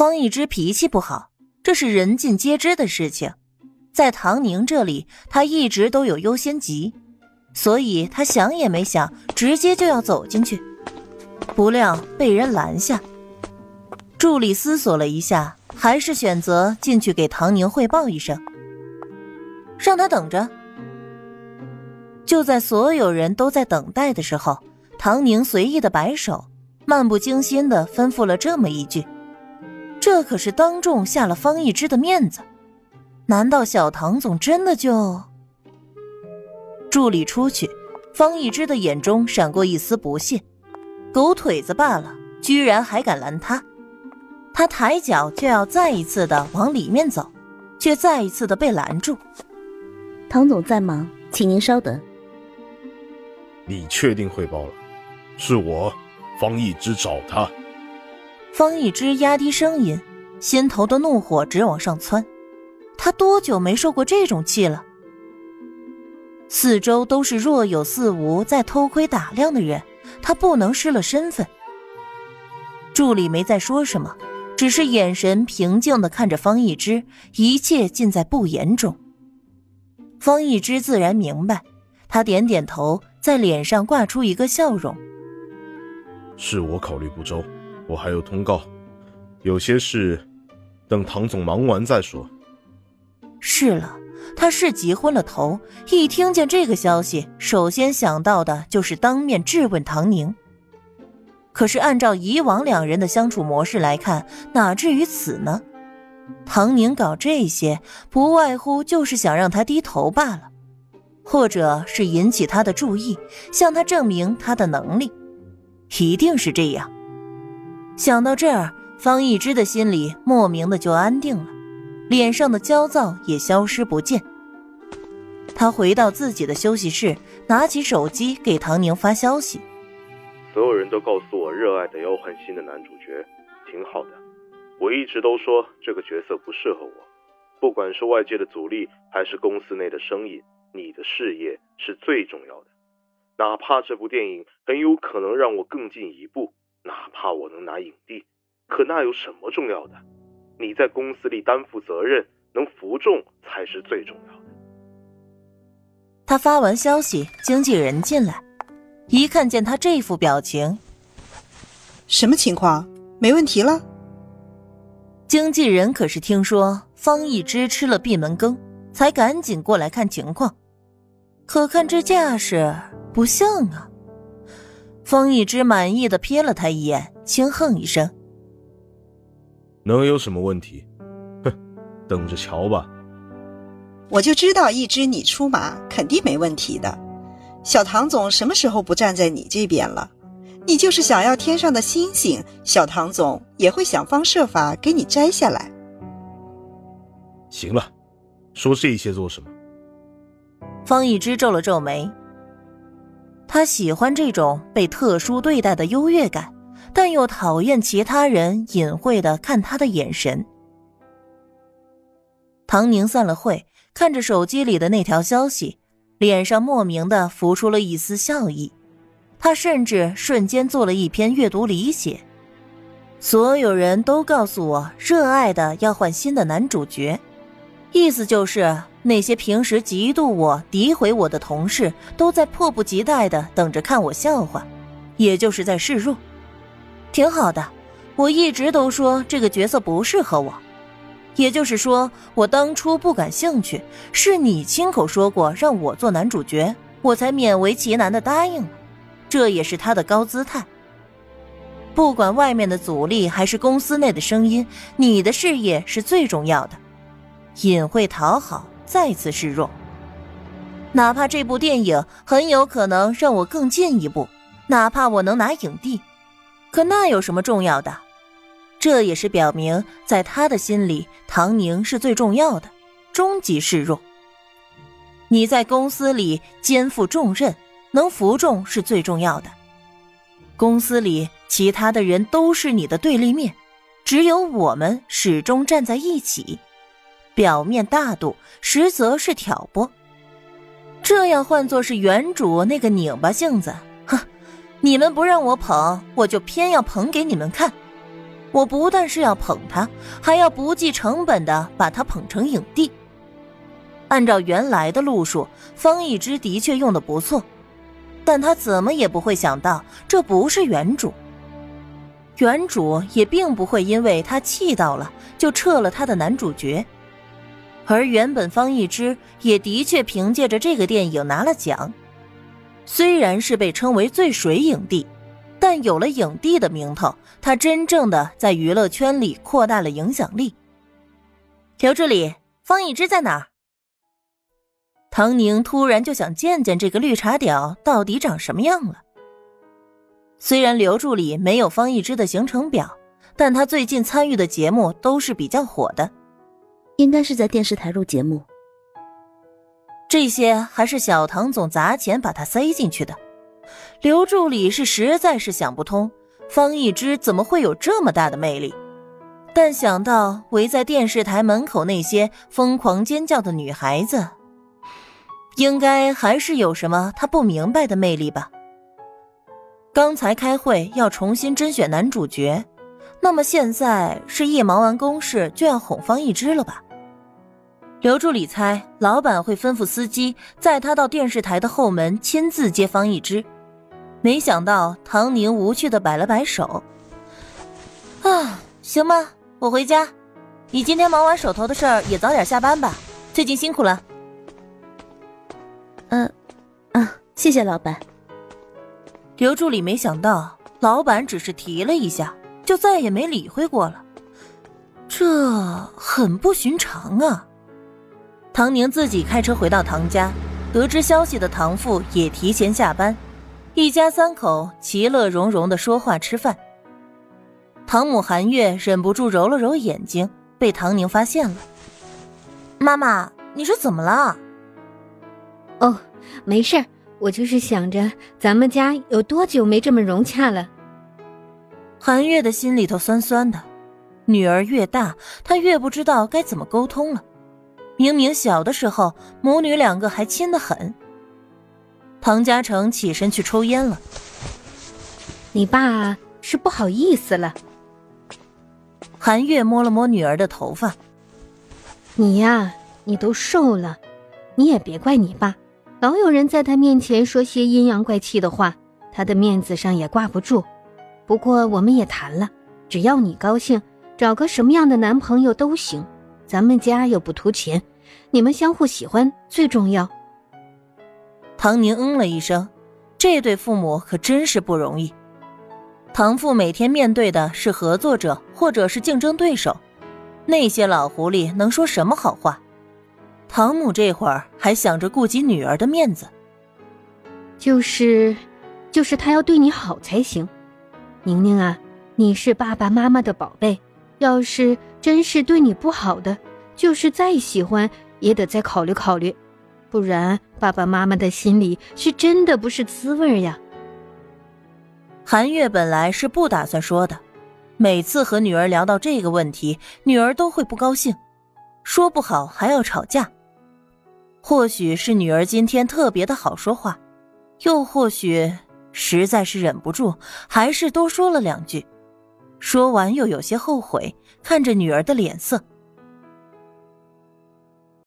方一之脾气不好，这是人尽皆知的事情。在唐宁这里，他一直都有优先级，所以他想也没想，直接就要走进去，不料被人拦下。助理思索了一下，还是选择进去给唐宁汇报一声，让他等着。就在所有人都在等待的时候，唐宁随意的摆手，漫不经心的吩咐了这么一句：“这可是当众下了方一之的面子。”难道小唐总真的就？助理出去，方一之的眼中闪过一丝不屑。狗腿子罢了，居然还敢拦他！他抬脚就要再一次的往里面走，却再一次的被拦住。唐总在忙，请您稍等。你确定汇报了？是我，方一之找他。方一之压低声音，心头的怒火直往上窜。他多久没受过这种气了？四周都是若有似无在偷窥打量的人，他不能失了身份。助理没再说什么，只是眼神平静的看着方一之，一切尽在不言中。方一之自然明白，他点点头，在脸上挂出一个笑容。是我考虑不周，我还有通告，有些事等唐总忙完再说。是了，他是急昏了头。一听见这个消息，首先想到的就是当面质问唐宁。可是按照以往两人的相处模式来看，哪至于此呢？唐宁搞这些，不外乎就是想让他低头罢了，或者是引起他的注意，向他证明他的能力，一定是这样。想到这儿，方一之的心里莫名的就安定了。脸上的焦躁也消失不见。他回到自己的休息室，拿起手机给唐宁发消息：“所有人都告诉我，热爱的要换新的男主角，挺好的。我一直都说这个角色不适合我，不管是外界的阻力，还是公司内的声音，你的事业是最重要的。哪怕这部电影很有可能让我更进一步，哪怕我能拿影帝，可那有什么重要的？”你在公司里担负责任，能服众才是最重要的。他发完消息，经纪人进来，一看见他这副表情，什么情况？没问题了？经纪人可是听说方一之吃了闭门羹，才赶紧过来看情况。可看这架势，不像啊。方一之满意的瞥了他一眼，轻哼一声。能有什么问题？哼，等着瞧吧。我就知道，一只你出马，肯定没问题的。小唐总什么时候不站在你这边了？你就是想要天上的星星，小唐总也会想方设法给你摘下来。行了，说这些做什么？方一之皱了皱眉，他喜欢这种被特殊对待的优越感。但又讨厌其他人隐晦的看他的眼神。唐宁散了会，看着手机里的那条消息，脸上莫名的浮出了一丝笑意。他甚至瞬间做了一篇阅读理解。所有人都告诉我，热爱的要换新的男主角，意思就是那些平时嫉妒我、诋毁我的同事，都在迫不及待的等着看我笑话，也就是在示弱。挺好的，我一直都说这个角色不适合我，也就是说，我当初不感兴趣，是你亲口说过让我做男主角，我才勉为其难的答应了，这也是他的高姿态。不管外面的阻力还是公司内的声音，你的事业是最重要的，隐晦讨好，再次示弱，哪怕这部电影很有可能让我更进一步，哪怕我能拿影帝。可那有什么重要的？这也是表明，在他的心里，唐宁是最重要的，终极示弱。你在公司里肩负重任，能服众是最重要的。公司里其他的人都是你的对立面，只有我们始终站在一起。表面大度，实则是挑拨。这样换作是原主那个拧巴性子。哼你们不让我捧，我就偏要捧给你们看。我不但是要捧他，还要不计成本的把他捧成影帝。按照原来的路数，方一之的确用的不错，但他怎么也不会想到这不是原主。原主也并不会因为他气到了就撤了他的男主角，而原本方一之也的确凭借着这个电影拿了奖，虽然是被称为最水影帝，但有了影帝的名头，他真正的在娱乐圈里扩大了影响力。刘助理，方一之在哪儿？唐宁突然就想见见这个绿茶婊到底长什么样了。虽然刘助理没有方一之的行程表，但他最近参与的节目都是比较火的，应该是在电视台录节目。这些还是小唐总砸钱把他塞进去的。刘助理是实在是想不通，方一之怎么会有这么大的魅力，但想到围在电视台门口那些疯狂尖叫的女孩子，应该还是有什么他不明白的魅力吧。刚才开会要重新甄选男主角，那么现在是一忙完公事就要哄方一之了吧？刘助理猜老板会吩咐司机载他到电视台的后门亲自接方一之，没想到唐宁无趣的摆了摆手：“啊，行吧，我回家。你今天忙完手头的事儿也早点下班吧，最近辛苦了。”“嗯，啊，谢谢老板。”刘助理没想到，老板只是提了一下，就再也没理会过了，这很不寻常啊。唐宁自己开车回到唐家，得知消息的唐父也提前下班，一家三口其乐融融的说话吃饭。唐母韩月忍不住揉了揉眼睛，被唐宁发现了。妈妈，你是怎么了？哦，没事儿。我就是想着，咱们家有多久没这么融洽了？韩月的心里头酸酸的，女儿越大，她越不知道该怎么沟通了。明明小的时候，母女两个还亲得很。唐家成起身去抽烟了。你爸是不好意思了。韩月摸了摸女儿的头发，你呀，你都瘦了，你也别怪你爸。老有人在他面前说些阴阳怪气的话，他的面子上也挂不住。不过我们也谈了，只要你高兴，找个什么样的男朋友都行。咱们家又不图钱，你们相互喜欢最重要。唐宁嗯了一声，这对父母可真是不容易。唐父每天面对的是合作者或者是竞争对手，那些老狐狸能说什么好话？唐母这会儿还想着顾及女儿的面子，就是，就是他要对你好才行。宁宁啊，你是爸爸妈妈的宝贝，要是真是对你不好的，就是再喜欢也得再考虑考虑，不然爸爸妈妈的心里是真的不是滋味呀。韩月本来是不打算说的，每次和女儿聊到这个问题，女儿都会不高兴，说不好还要吵架。或许是女儿今天特别的好说话，又或许实在是忍不住，还是多说了两句。说完又有些后悔，看着女儿的脸色。